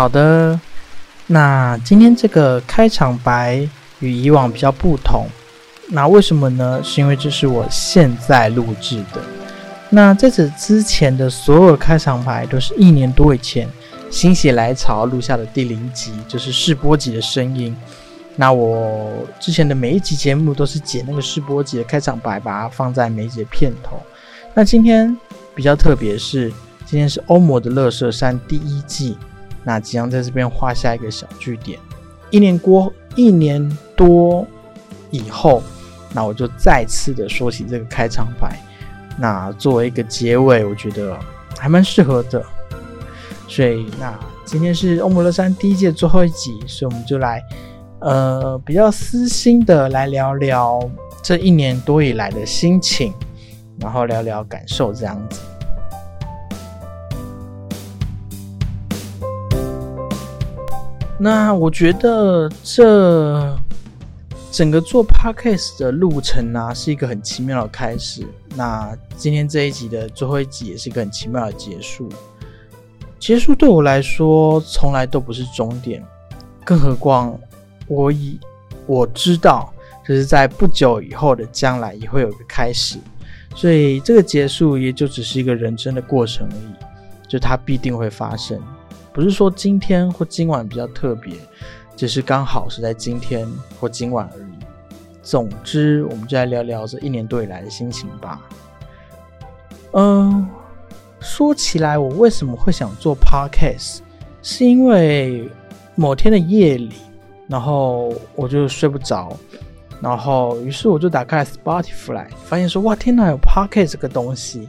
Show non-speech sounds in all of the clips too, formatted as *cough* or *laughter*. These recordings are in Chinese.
好的，那今天这个开场白与以往比较不同，那为什么呢？是因为这是我现在录制的。那在此之前的所有开场白都是一年多以前心血来潮录下的第零集，就是试播集的声音。那我之前的每一集节目都是剪那个试播集的开场白，把它放在每一集的片头。那今天比较特别，是今天是欧魔的乐色山第一季。那即将在这边画下一个小句点。一年过一年多以后，那我就再次的说起这个开场白。那作为一个结尾，我觉得还蛮适合的。所以，那今天是欧姆勒山第一届最后一集，所以我们就来呃比较私心的来聊聊这一年多以来的心情，然后聊聊感受这样子。那我觉得这整个做 podcast 的路程呢，是一个很奇妙的开始。那今天这一集的最后一集也是一个很奇妙的结束。结束对我来说从来都不是终点，更何况我以我知道，就是在不久以后的将来也会有一个开始，所以这个结束也就只是一个人生的过程而已，就它必定会发生。不是说今天或今晚比较特别，只是刚好是在今天或今晚而已。总之，我们就来聊聊这一年多以来的心情吧。嗯，说起来，我为什么会想做 podcast，是因为某天的夜里，然后我就睡不着，然后于是我就打开 Spotify，发现说哇天哪，有 podcast 这个东西。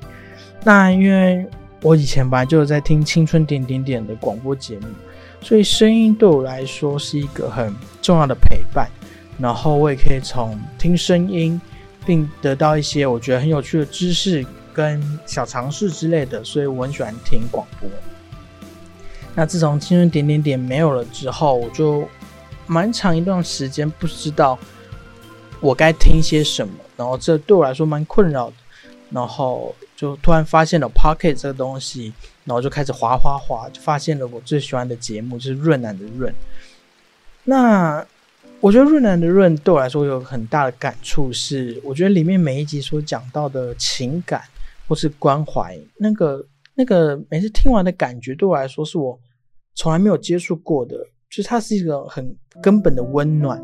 那因为我以前本来就有在听《青春点点点》的广播节目，所以声音对我来说是一个很重要的陪伴。然后我也可以从听声音，并得到一些我觉得很有趣的知识跟小常识之类的，所以我很喜欢听广播。那自从《青春点点点》没有了之后，我就蛮长一段时间不知道我该听些什么，然后这对我来说蛮困扰的。然后就突然发现了 Pocket 这个东西，然后就开始滑滑滑，就发现了我最喜欢的节目就是润南的润。那我觉得润南的润对我来说有很大的感触，是我觉得里面每一集所讲到的情感或是关怀，那个那个每次听完的感觉对我来说是我从来没有接触过的，就是它是一个很根本的温暖。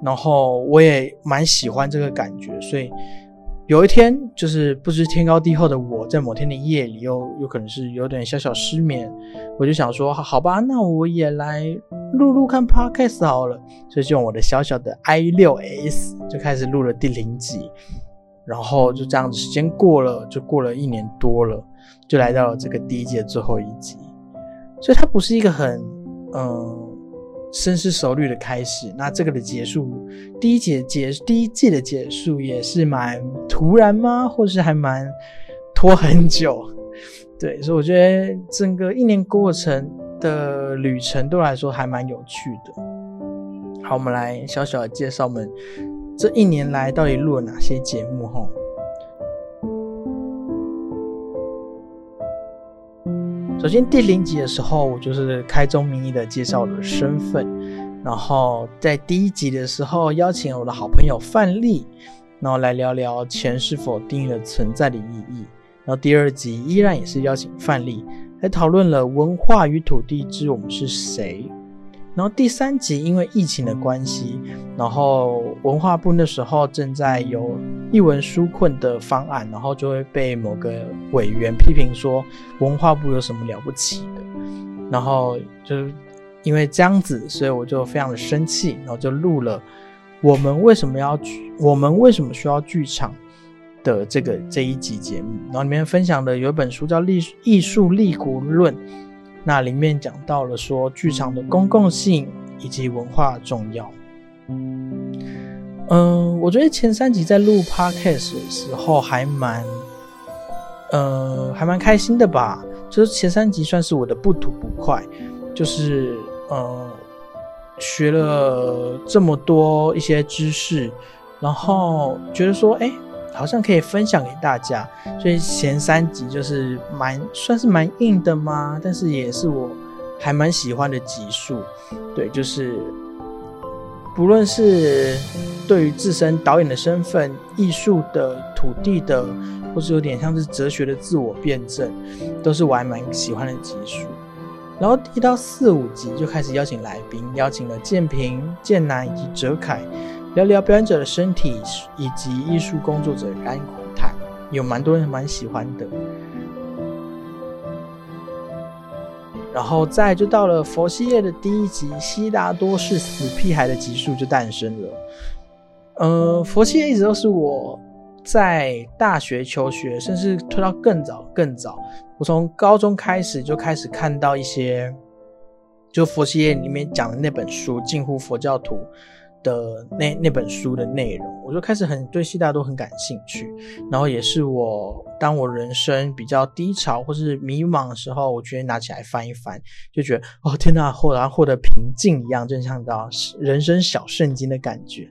然后我也蛮喜欢这个感觉，所以。有一天，就是不知天高地厚的我，在某天的夜里，又有可能是有点小小失眠，我就想说，好吧，那我也来录录看 podcast 好了，所以就用我的小小的 i 六 s 就开始录了第零集，然后就这样子，时间过了，就过了一年多了，就来到了这个第一季的最后一集，所以它不是一个很，嗯。深思熟虑的开始，那这个的结束，第一节结第一季的结束也是蛮突然吗？或是还蛮拖很久？对，所以我觉得整个一年过程的旅程对我来说还蛮有趣的。好，我们来小小的介绍我们这一年来到底录了哪些节目哈。首先，第零集的时候，我就是开宗明义的介绍了身份，然后在第一集的时候，邀请我的好朋友范丽，然后来聊聊钱是否定义了存在的意义。然后第二集依然也是邀请范丽来讨论了文化与土地之我们是谁。然后第三集因为疫情的关系，然后文化部那时候正在有译文纾困的方案，然后就会被某个委员批评说文化部有什么了不起的，然后就是因为这样子，所以我就非常的生气，然后就录了我们为什么要我们为什么需要剧场的这个这一集节目，然后里面分享的有一本书叫《艺艺术立国论》，那里面讲到了说剧场的公共性以及文化重要。嗯，我觉得前三集在录 podcast 的时候还蛮，呃，还蛮开心的吧。就是前三集算是我的不吐不快，就是呃，学了这么多一些知识，然后觉得说，哎，好像可以分享给大家。所以前三集就是蛮算是蛮硬的嘛，但是也是我还蛮喜欢的集数。对，就是。不论是对于自身导演的身份、艺术的、土地的，或是有点像是哲学的自我辩证，都是我还蛮喜欢的集数。然后一到四五集就开始邀请来宾，邀请了建平、建南以及哲凯，聊聊表演者的身体以及艺术工作者甘苦谈，有蛮多人蛮喜欢的。然后再就到了佛系列的第一集，悉达多是死屁孩的集数就诞生了。呃，佛系列一直都是我在大学求学，甚至推到更早更早，我从高中开始就开始看到一些，就佛系列里面讲的那本书《近乎佛教徒》。的那那本书的内容，我就开始很对悉达多很感兴趣，然后也是我当我人生比较低潮或是迷茫的时候，我觉得拿起来翻一翻，就觉得哦天呐，忽然获得平静一样，就像到人生小圣经的感觉。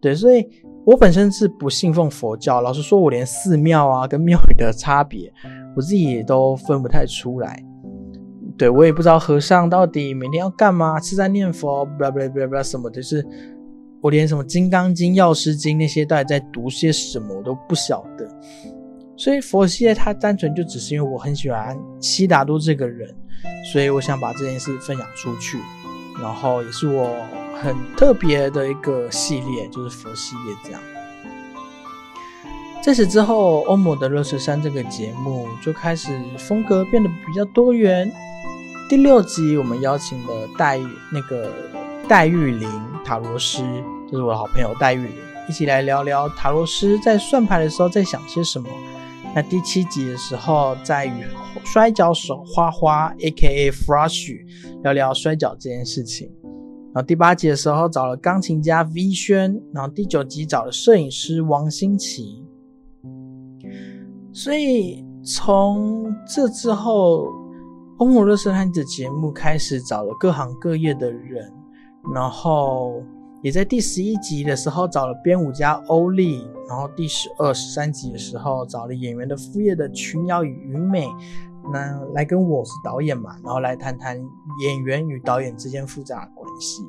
对，所以我本身是不信奉佛教，老实说，我连寺庙啊跟庙宇的差别，我自己也都分不太出来。对我也不知道和尚到底每天要干嘛，是在念佛，不不不不什么的，是。我连什么《金刚经》《药师经》那些到底在读些什么我都不晓得，所以佛系列它单纯就只是因为我很喜欢悉达多这个人，所以我想把这件事分享出去，然后也是我很特别的一个系列，就是佛系列这样。在此之后，欧姆的《乐色山》这个节目就开始风格变得比较多元。第六集我们邀请了戴那个。戴玉玲塔罗师，就是我的好朋友戴玉玲，一起来聊聊塔罗师在算牌的时候在想些什么。那第七集的时候，在与摔跤手花花 （A.K.A. Flash） 聊聊摔跤这件事情。然后第八集的时候找了钢琴家 V 轩，然后第九集找了摄影师王新奇。所以从这之后，欧姆热斯汉的节目开始找了各行各业的人。然后也在第十一集的时候找了编舞家欧丽，然后第十二、十三集的时候找了演员的副业的群瑶与云美，那来跟我是导演嘛，然后来谈谈演员与导演之间复杂的关系。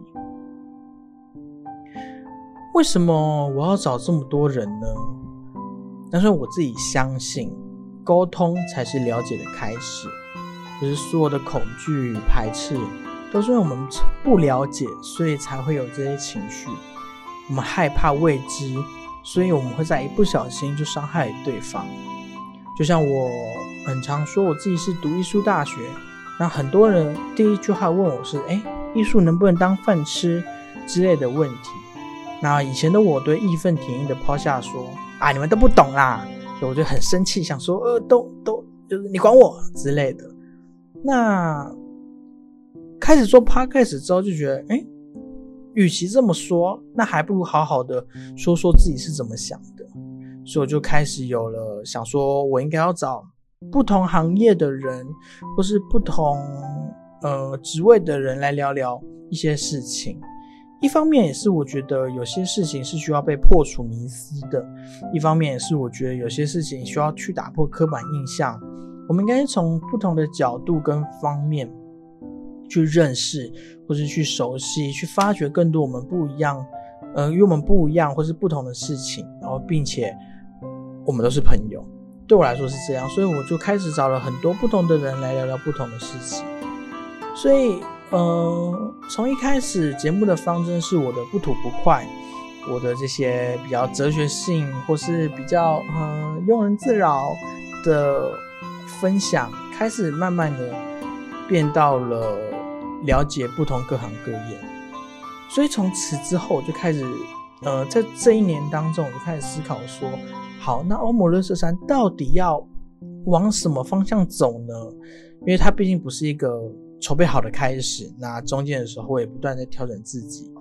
为什么我要找这么多人呢？但是我自己相信，沟通才是了解的开始，就是所有的恐惧与排斥。都是因为我们不了解，所以才会有这些情绪。我们害怕未知，所以我们会在一不小心就伤害对方。就像我很常说，我自己是读艺术大学，那很多人第一句话问我是：“哎，艺术能不能当饭吃？”之类的问题。那以前的我对义愤填膺的抛下说：“啊，你们都不懂啦！”我就很生气，想说：“呃，都都就是你管我之类的。”那。开始做 podcast 之后，就觉得，哎，与其这么说，那还不如好好的说说自己是怎么想的。所以我就开始有了想说，我应该要找不同行业的人，或是不同呃职位的人来聊聊一些事情。一方面也是我觉得有些事情是需要被破除迷思的，一方面也是我觉得有些事情需要去打破刻板印象。我们应该从不同的角度跟方面。去认识，或是去熟悉，去发掘更多我们不一样，呃，与我们不一样或是不同的事情，然后并且我们都是朋友，对我来说是这样，所以我就开始找了很多不同的人来聊聊不同的事情。所以，呃，从一开始节目的方针是我的不吐不快，我的这些比较哲学性或是比较呃庸人自扰的分享，开始慢慢的变到了了解不同各行各业。所以从此之后，就开始呃在这一年当中，我就开始思考说，好，那欧姆勒瑟山到底要往什么方向走呢？因为它毕竟不是一个筹备好的开始，那中间的时候我也不断在调整自己。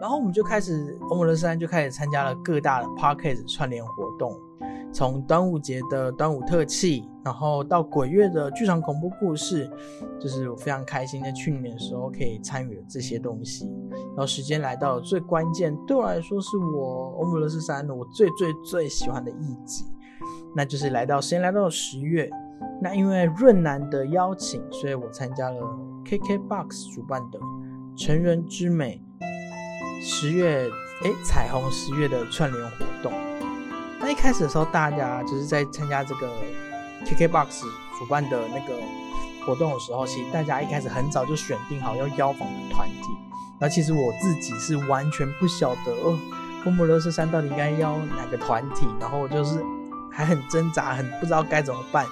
然后我们就开始，欧姆勒山就开始参加了各大的 Parkes 串联活动，从端午节的端午特辑，然后到鬼月的剧场恐怖故事，就是我非常开心在去年的时候可以参与了这些东西。然后时间来到了最关键，对我来说是我欧姆罗斯三的我最最最喜欢的一集，那就是来到时间来到了十月，那因为润南的邀请，所以我参加了 KKBOX 主办的成人之美。十月，哎，彩虹十月的串联活动。那一开始的时候，大家就是在参加这个 KKBOX 主办的那个活动的时候，其实大家一开始很早就选定好要邀访的团体。那其实我自己是完全不晓得，哦，波姆勒斯山到底应该邀哪个团体，然后我就是还很挣扎，很不知道该怎么办。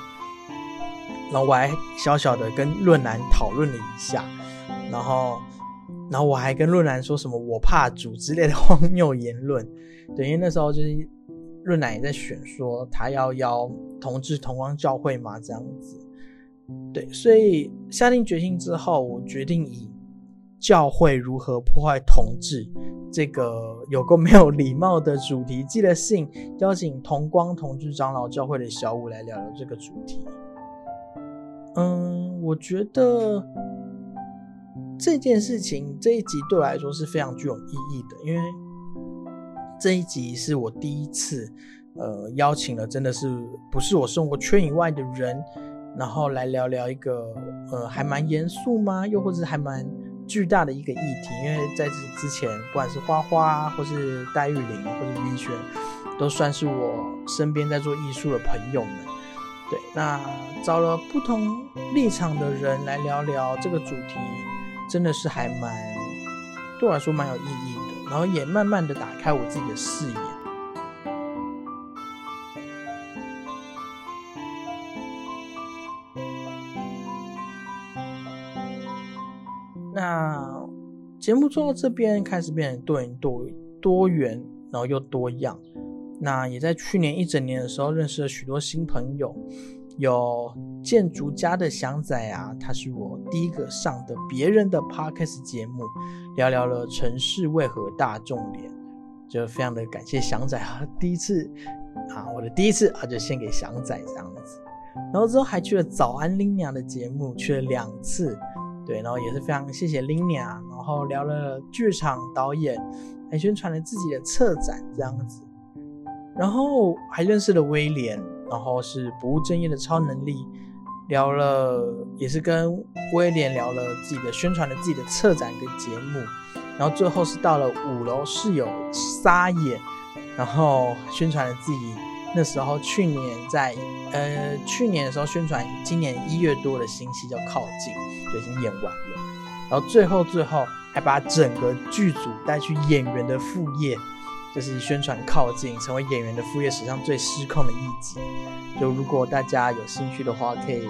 然后我还小小的跟论南讨论了一下，然后。然后我还跟论南说什么我怕主之类的荒谬言论，对，因为那时候就是论南也在选说他要邀同志同光教会嘛，这样子，对，所以下定决心之后，我决定以教会如何破坏同志这个有够没有礼貌的主题寄了信，邀请同光同志长老教会的小五来聊聊这个主题。嗯，我觉得。这件事情这一集对我来说是非常具有意义的，因为这一集是我第一次，呃，邀请了真的是不是我生活圈以外的人，然后来聊聊一个呃还蛮严肃吗？又或者还蛮巨大的一个议题。因为在此之前，不管是花花，或是戴玉玲，或是 V 轩，都算是我身边在做艺术的朋友们。对，那找了不同立场的人来聊聊这个主题。真的是还蛮对我来说蛮有意义的，然后也慢慢的打开我自己的视野。那节目做到这边开始变得多元多多元，然后又多样。那也在去年一整年的时候认识了许多新朋友。有建筑家的祥仔啊，他是我第一个上的别人的 podcast 节目，聊聊了城市为何大众脸，就非常的感谢祥仔啊，第一次啊，我的第一次啊，就献给祥仔这样子。然后之后还去了早安 Lina 的节目，去了两次，对，然后也是非常谢谢 Lina，然后聊了剧场导演，还宣传了自己的策展这样子，然后还认识了威廉。然后是不务正业的超能力，聊了也是跟威廉聊了自己的宣传的自己的策展跟节目，然后最后是到了五楼室友撒野，然后宣传了自己那时候去年在呃去年的时候宣传今年一月多的新戏叫靠近，就已经演完了，然后最后最后还把整个剧组带去演员的副业。就是宣传靠近，成为演员的副业史上最失控的一集。就如果大家有兴趣的话，可以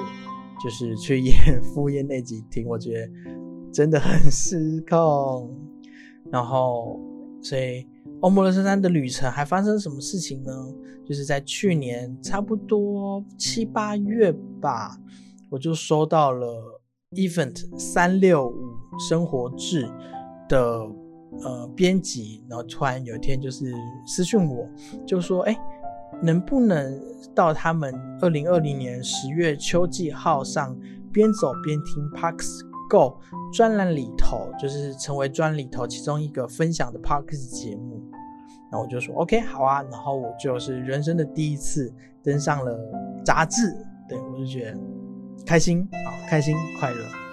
就是去演副业那集听，我觉得真的很失控。然后，所以欧姆勒森山的旅程还发生什么事情呢？就是在去年差不多七八月吧，我就收到了 Event 三六五生活志的。呃，编辑，然后突然有一天就是私讯我，就说，哎，能不能到他们二零二零年十月秋季号上边走边听 Parks Go 专栏里头，就是成为专里头其中一个分享的 Parks 节目。然后我就说 OK，好啊。然后我就是人生的第一次登上了杂志，对我就觉得开心，好开心快乐。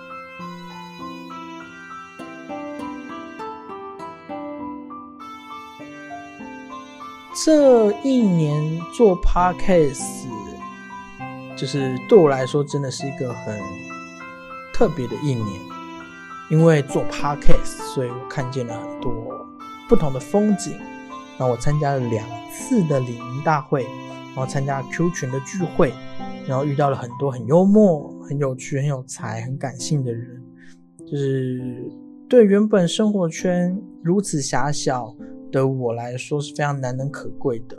这一年做 podcast，就是对我来说真的是一个很特别的一年，因为做 podcast，所以我看见了很多不同的风景。然后我参加了两次的李明大会，然后参加 Q 群的聚会，然后遇到了很多很幽默、很有趣、很有才、很感性的人。就是对原本生活圈如此狭小的我来说是非常难能可贵的。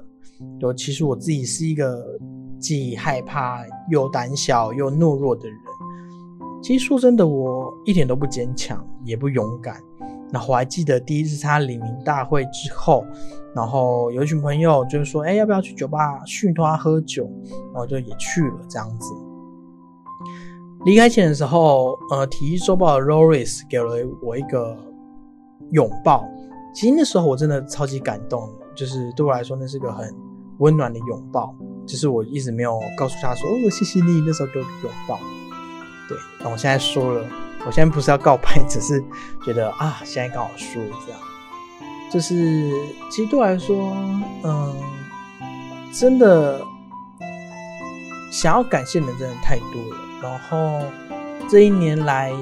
尤其实我自己是一个既害怕又胆小又懦弱的人。其实说真的，我一点都不坚强，也不勇敢。然后我还记得第一次参加黎明大会之后，然后有一群朋友就是说，哎，要不要去酒吧训他喝酒？然后就也去了这样子。离开前的时候，呃，体育周报的 Loris 给了我一个拥抱。其实那时候我真的超级感动，就是对我来说那是个很温暖的拥抱。就是我一直没有告诉他说，哦，谢谢你那时候给我拥抱。对，那我现在说了，我现在不是要告白，只是觉得啊，现在刚好说这样，就是其实对我来说，嗯，真的想要感谢的人真的太多了。然后这一年来，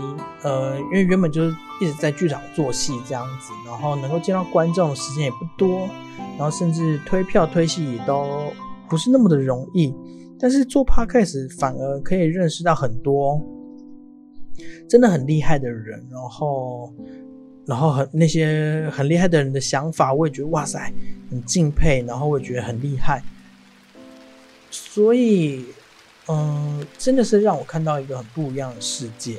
呃，因为原本就是一直在剧场做戏这样子，然后能够见到观众的时间也不多，然后甚至推票推戏也都不是那么的容易。但是做 podcast 反而可以认识到很多真的很厉害的人，然后，然后很那些很厉害的人的想法，我也觉得哇塞，很敬佩，然后我也觉得很厉害。所以，嗯，真的是让我看到一个很不一样的世界。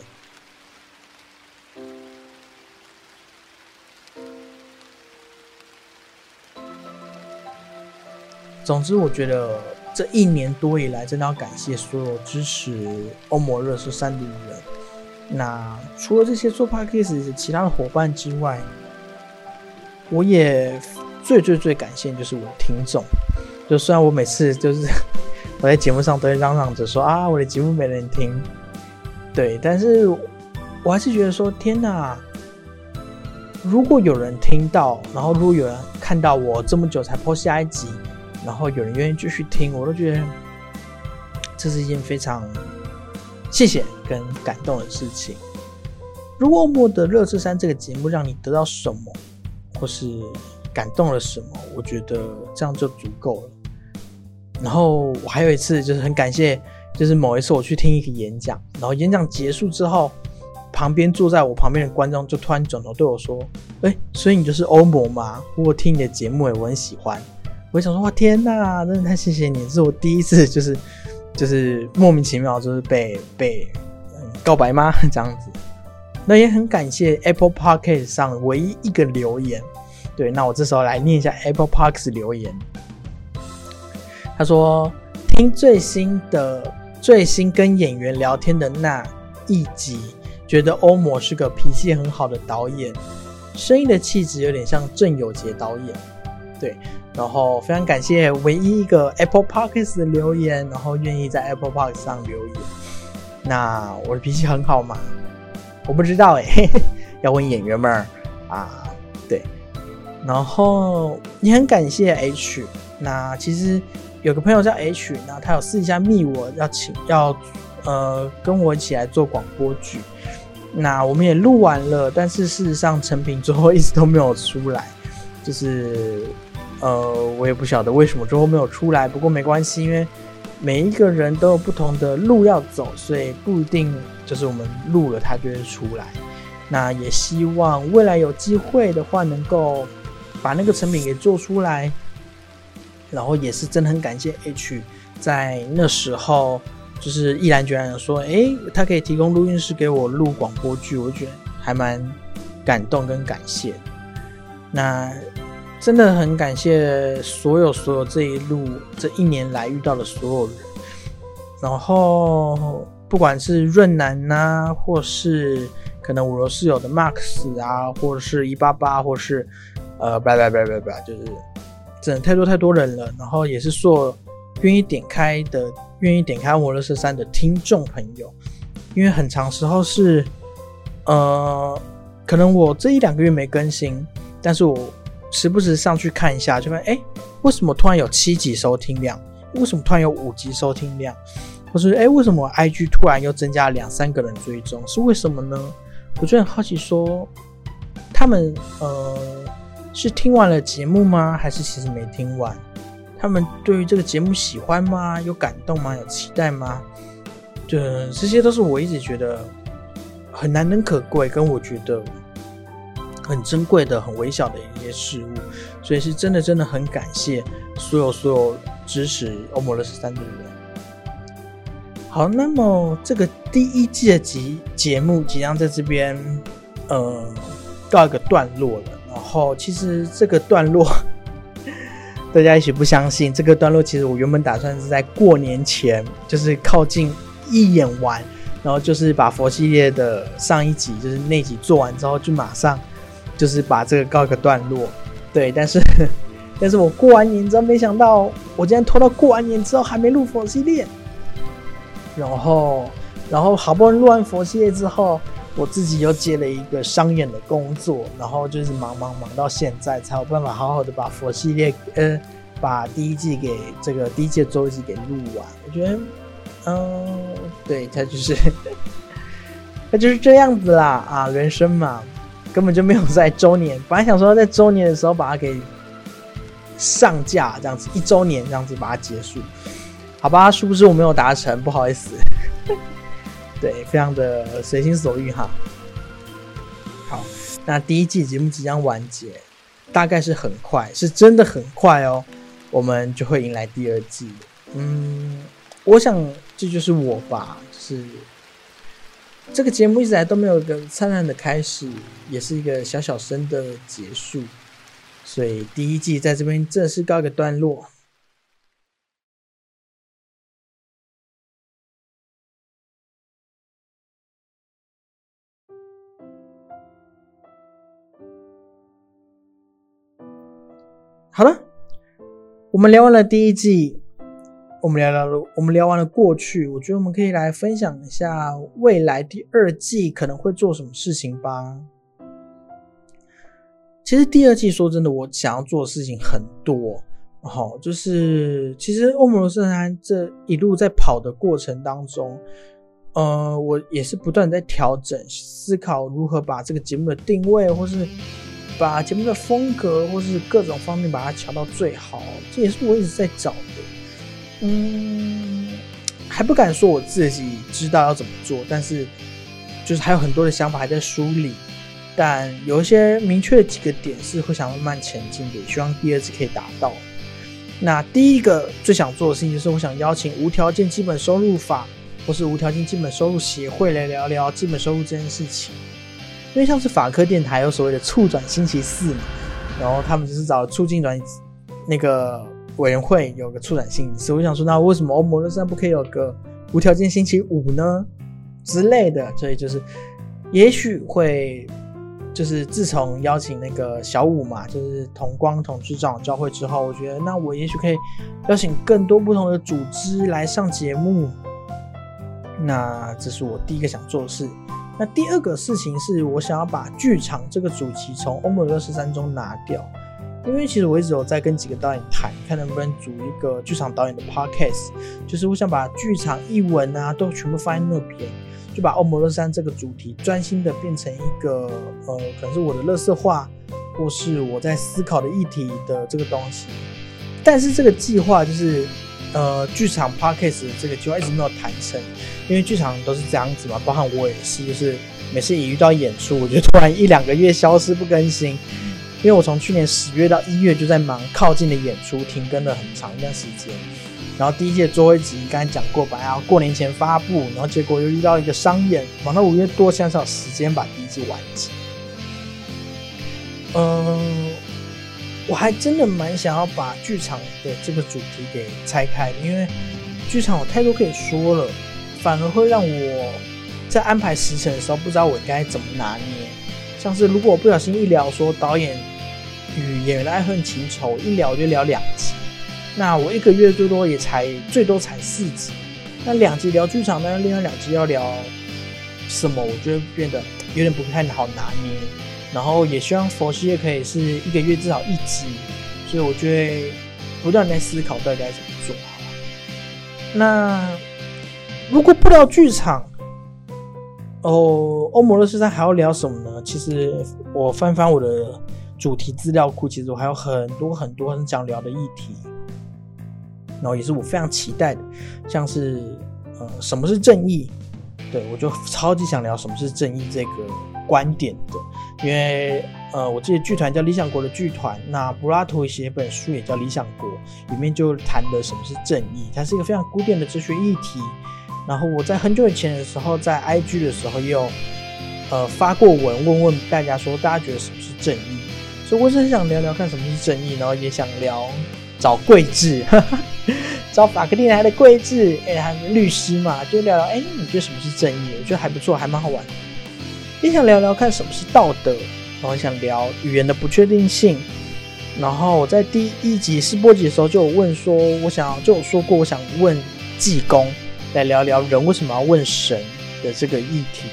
总之，我觉得。这一年多以来，真的要感谢所有支持欧摩热搜三的人。那除了这些做 podcast 其他的伙伴之外，我也最最最感谢就是我的听众。就虽然我每次就是 *laughs* 我在节目上都会嚷嚷着说啊，我的节目没人听，对，但是我还是觉得说，天哪！如果有人听到，然后如果有人看到我这么久才播下一集。然后有人愿意继续听，我都觉得这是一件非常谢谢跟感动的事情。如果《莫的热刺山》这个节目让你得到什么，或是感动了什么，我觉得这样就足够了。然后我还有一次就是很感谢，就是某一次我去听一个演讲，然后演讲结束之后，旁边坐在我旁边的观众就突然转头对我说：“哎，所以你就是欧摩吗？我听你的节目，我很喜欢。”我想说哇天哪，真的太谢谢你！是我第一次，就是 *laughs* 就是莫名其妙，就是被被告白吗？*laughs* 这样子，那也很感谢 Apple Podcast 上唯一一个留言。对，那我这时候来念一下 Apple Podcast 留言。他说听最新的最新跟演员聊天的那一集，觉得欧某是个脾气很好的导演，声音的气质有点像郑有杰导演。对。然后非常感谢唯一一个 Apple Podcast 的留言，然后愿意在 Apple Podcast 上留言。那我的脾气很好吗？我不知道哎，*laughs* 要问演员们儿啊。对，然后也很感谢 H。那其实有个朋友叫 H，那他有私底下密我要请要呃跟我一起来做广播剧。那我们也录完了，但是事实上成品最后一直都没有出来，就是。呃，我也不晓得为什么最后没有出来，不过没关系，因为每一个人都有不同的路要走，所以不一定就是我们录了它就会出来。那也希望未来有机会的话，能够把那个成品给做出来。然后也是真的很感谢 H，在那时候就是毅然决然的说，诶，他可以提供录音室给我录广播剧，我觉得还蛮感动跟感谢。那。真的很感谢所有所有这一路这一年来遇到的所有人，然后不管是润南呐，或是可能五楼室友的 Max 啊，或者是一八八，或是呃，拜拜拜拜拜，就是真的太多太多人了。然后也是说愿意点开的，愿意点开摩罗斯三的听众朋友，因为很长时候是呃，可能我这一两个月没更新，但是我。时不时上去看一下，就发现哎，为什么突然有七级收听量？为什么突然有五级收听量？或是哎，为什么 IG 突然又增加两三个人追踪？是为什么呢？我就很好奇说，他们呃是听完了节目吗？还是其实没听完？他们对于这个节目喜欢吗？有感动吗？有期待吗？这这些都是我一直觉得很难能可贵，跟我觉得很珍贵的、很微小的一些事物。所以是真的，真的很感谢所有所有支持欧姆勒十三的人。好，那么这个第一季的集节目即将在这边呃告一个段落了。然后其实这个段落。*laughs* 大家也许不相信，这个段落其实我原本打算是在过年前，就是靠近一演完，然后就是把佛系列的上一集，就是那集做完之后，就马上就是把这个告一个段落。对，但是 *laughs* 但是我过完年之后，没想到我竟然拖到过完年之后还没录佛系列，然后然后好不容易录完佛系列之后。我自己又接了一个商演的工作，然后就是忙忙忙到现在才有办法好好的把佛系列，呃，把第一季给这个第一季的周集给录完。我觉得，嗯，对，他就是，*laughs* 他就是这样子啦啊，人生嘛，根本就没有在周年。本来想说在周年的时候把它给上架，这样子一周年这样子把它结束，好吧？是不是我没有达成？不好意思。*laughs* 对，非常的随心所欲哈。好，那第一季节目即将完结，大概是很快，是真的很快哦，我们就会迎来第二季。嗯，我想这就是我吧，就是这个节目一直来都没有一个灿烂的开始，也是一个小小声的结束，所以第一季在这边正式告一个段落。好了，我们聊完了第一季，我们聊聊，我们聊完了过去，我觉得我们可以来分享一下未来第二季可能会做什么事情吧。其实第二季说真的，我想要做的事情很多，好，就是其实欧姆罗圣山这一路在跑的过程当中，呃，我也是不断在调整，思考如何把这个节目的定位或是。把节目的风格或是各种方面把它调到最好，这也是我一直在找的。嗯，还不敢说我自己知道要怎么做，但是就是还有很多的想法还在梳理。但有一些明确的几个点是会想慢慢前进的，希望第二次可以达到。那第一个最想做的事情就是，我想邀请无条件基本收入法或是无条件基本收入协会来聊聊基本收入这件事情。因为像是法科电台有所谓的促转星期四嘛，然后他们就是找促进转那个委员会有个促展星期四，我想说那为什么欧摩勒山不可以有个无条件星期五呢之类的？所以就是也许会就是自从邀请那个小五嘛，就是同光同志长教会之后，我觉得那我也许可以邀请更多不同的组织来上节目，那这是我第一个想做的事。那第二个事情是我想要把剧场这个主题从欧姆勒十三中拿掉，因为其实我一直有在跟几个导演谈，看能不能组一个剧场导演的 podcast，就是我想把剧场译文啊都全部放在那边，就把欧姆勒山这个主题专心的变成一个呃，可能是我的乐色化，或是我在思考的议题的这个东西。但是这个计划就是呃，剧场 podcast 这个计划一直没有谈成。因为剧场都是这样子嘛，包含我也是，就是每次一遇到演出，我就突然一两个月消失不更新。因为我从去年十月到一月就在忙靠近的演出，停更了很长一段时间。然后第一届最后一集刚才讲过吧，然后过年前发布，然后结果又遇到一个商演，忙到五月多，现在才有时间把第一季完结。嗯，我还真的蛮想要把剧场的这个主题给拆开，因为剧场有太多可以说了。反而会让我在安排时辰的时候不知道我应该怎么拿捏。像是如果我不小心一聊说导演与演员的爱恨情仇，一聊就聊两集，那我一个月最多也才最多才四集。那两集聊剧场，那另外两集要聊什么？我觉得变得有点不太好拿捏。然后也希望佛系也可以是一个月至少一集，所以我就会不断在思考到底该怎么做好。那。如果不聊剧场，哦，欧摩勒斯山还要聊什么呢？其实我翻翻我的主题资料库，其实我还有很多很多很想聊的议题，然后也是我非常期待的，像是呃什么是正义？对我就超级想聊什么是正义这个观点的，因为呃我这些剧团叫理想国的剧团，那柏拉图写本书也叫理想国，里面就谈的什么是正义，它是一个非常古典的哲学议题。然后我在很久以前的时候，在 IG 的时候也有呃发过文，问问大家说，大家觉得什么是正义？所以我是很想聊聊看什么是正义，然后也想聊找桂智，*laughs* 找法克利来的桂智，哎，还律师嘛，就聊聊，哎，你觉得什么是正义？我觉得还不错，还蛮好玩。也想聊聊看什么是道德，然后想聊语言的不确定性。然后我在第一集试播集的时候就有问说，我想就有说过，我想问济公。来聊聊人为什么要问神的这个议题，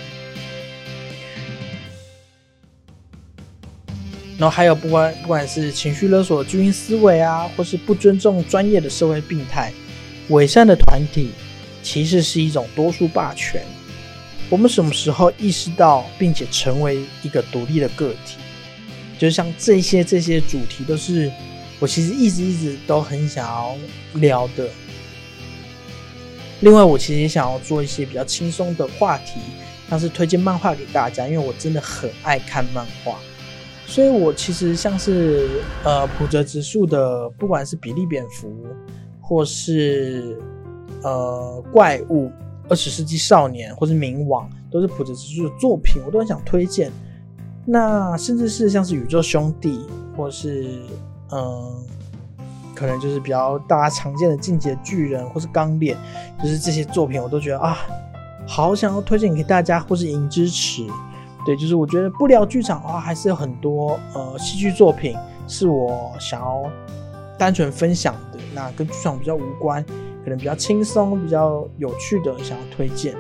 然后还有不管不管是情绪勒索、巨婴思维啊，或是不尊重专业的社会病态、伪善的团体，其实是一种多数霸权。我们什么时候意识到并且成为一个独立的个体？就像这些这些主题，都是我其实一直一直都很想要聊的。另外，我其实也想要做一些比较轻松的话题，像是推荐漫画给大家，因为我真的很爱看漫画，所以我其实像是呃普泽直树的，不管是比利蝙蝠，或是呃怪物、二十世纪少年，或是冥王，都是普泽直树的作品，我都很想推荐。那甚至是像是宇宙兄弟，或是嗯。可能就是比较大家常见的《进阶巨人》或是《钢炼》，就是这些作品，我都觉得啊，好想要推荐给大家，或是银支持。对，就是我觉得不聊剧场的话，还是有很多呃戏剧作品是我想要单纯分享的，那跟剧场比较无关，可能比较轻松、比较有趣的，想要推荐。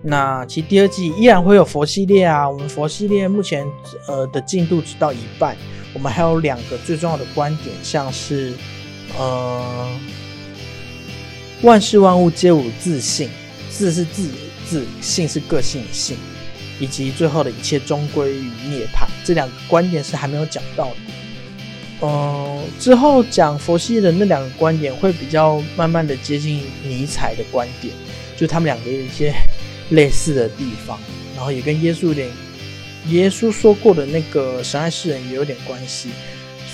那其实第二季依然会有佛系列啊，我们佛系列目前呃的进度只到一半，我们还有两个最重要的观点，像是呃万事万物皆无自信，自是自自性是个性的性，以及最后的一切终归于涅槃，这两个观点是还没有讲到的。嗯，之后讲佛系的那两个观点会比较慢慢的接近尼采的观点，就他们两个有一些。*laughs* 类似的地方，然后也跟耶稣有点，耶稣说过的那个神爱世人也有点关系，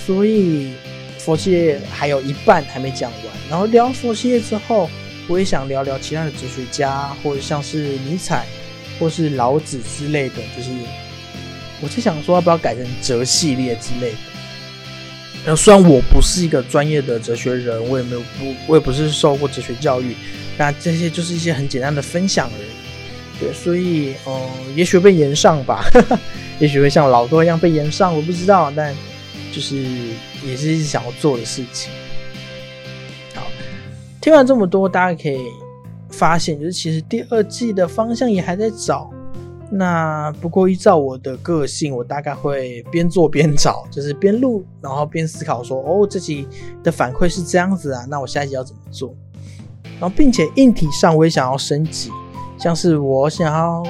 所以佛系还有一半还没讲完。然后聊佛系之后，我也想聊聊其他的哲学家，或者像是尼采，或是老子之类的。就是我是想说，要不要改成哲系列之类的？然后虽然我不是一个专业的哲学人，我也没有不，我也不是受过哲学教育，那这些就是一些很简单的分享而已。对，所以，嗯，也许被延上吧，*laughs* 也许会像老多一样被延上，我不知道，但就是也是一直想要做的事情。听完这么多，大家可以发现，就是其实第二季的方向也还在找。那不过依照我的个性，我大概会边做边找，就是边录，然后边思考说，哦，这集的反馈是这样子啊，那我下一集要怎么做？然后，并且硬体上我也想要升级。像是我想要，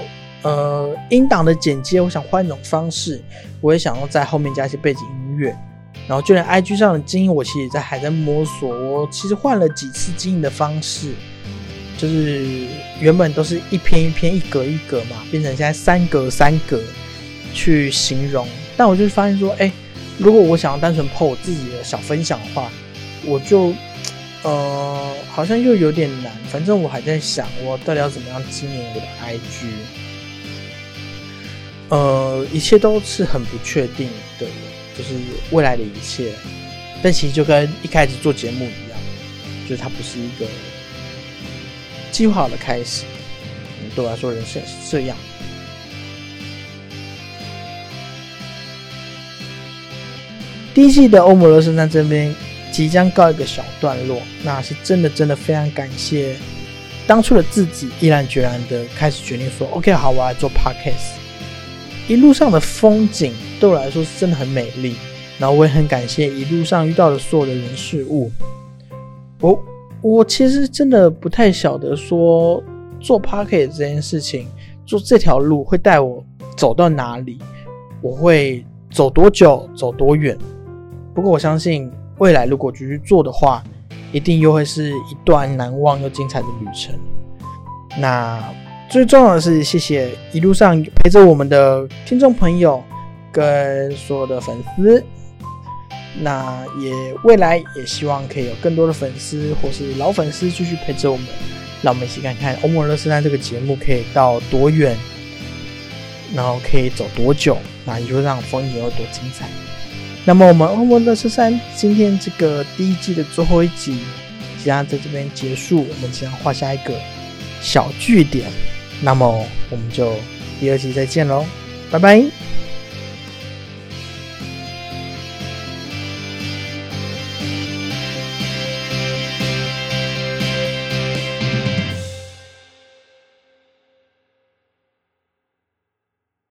呃，音档的剪接，我想换一种方式，我也想要在后面加一些背景音乐。然后就连 IG 上的经营，我其实也在还在摸索。我其实换了几次经营的方式，就是原本都是一篇一篇、一格一格嘛，变成现在三格三格去形容。但我就发现说，哎，如果我想要单纯 po 我自己的小分享的话，我就。呃，好像又有点难。反正我还在想，我到底要怎么样经营我的 IG。呃，一切都是很不确定的，就是未来的一切。但其实就跟一开始做节目一样，就是它不是一个计划好的开始。对我来说，人生也是这样。第一季的欧姆勒森在这边。即将告一个小段落，那是真的真的非常感谢当初的自己，毅然决然的开始决定说，OK，好，我来做 Podcast。一路上的风景对我来说是真的很美丽，然后我也很感谢一路上遇到的所有的人事物。我我其实真的不太晓得说做 p a r k e t 这件事情，做这条路会带我走到哪里，我会走多久，走多远。不过我相信未来如果继续做的话，一定又会是一段难忘又精彩的旅程。那最重要的是，谢谢一路上陪着我们的听众朋友跟所有的粉丝。那也未来也希望可以有更多的粉丝或是老粉丝继续陪着我们，让我们一起看看欧莫勒斯山这个节目可以到多远，然后可以走多久，那一路上风景有多精彩。那么我们欧莫勒斯山今天这个第一季的最后一集，即将在这边结束，我们即将画下一个小句点。那么我们就第二集再见喽，拜拜。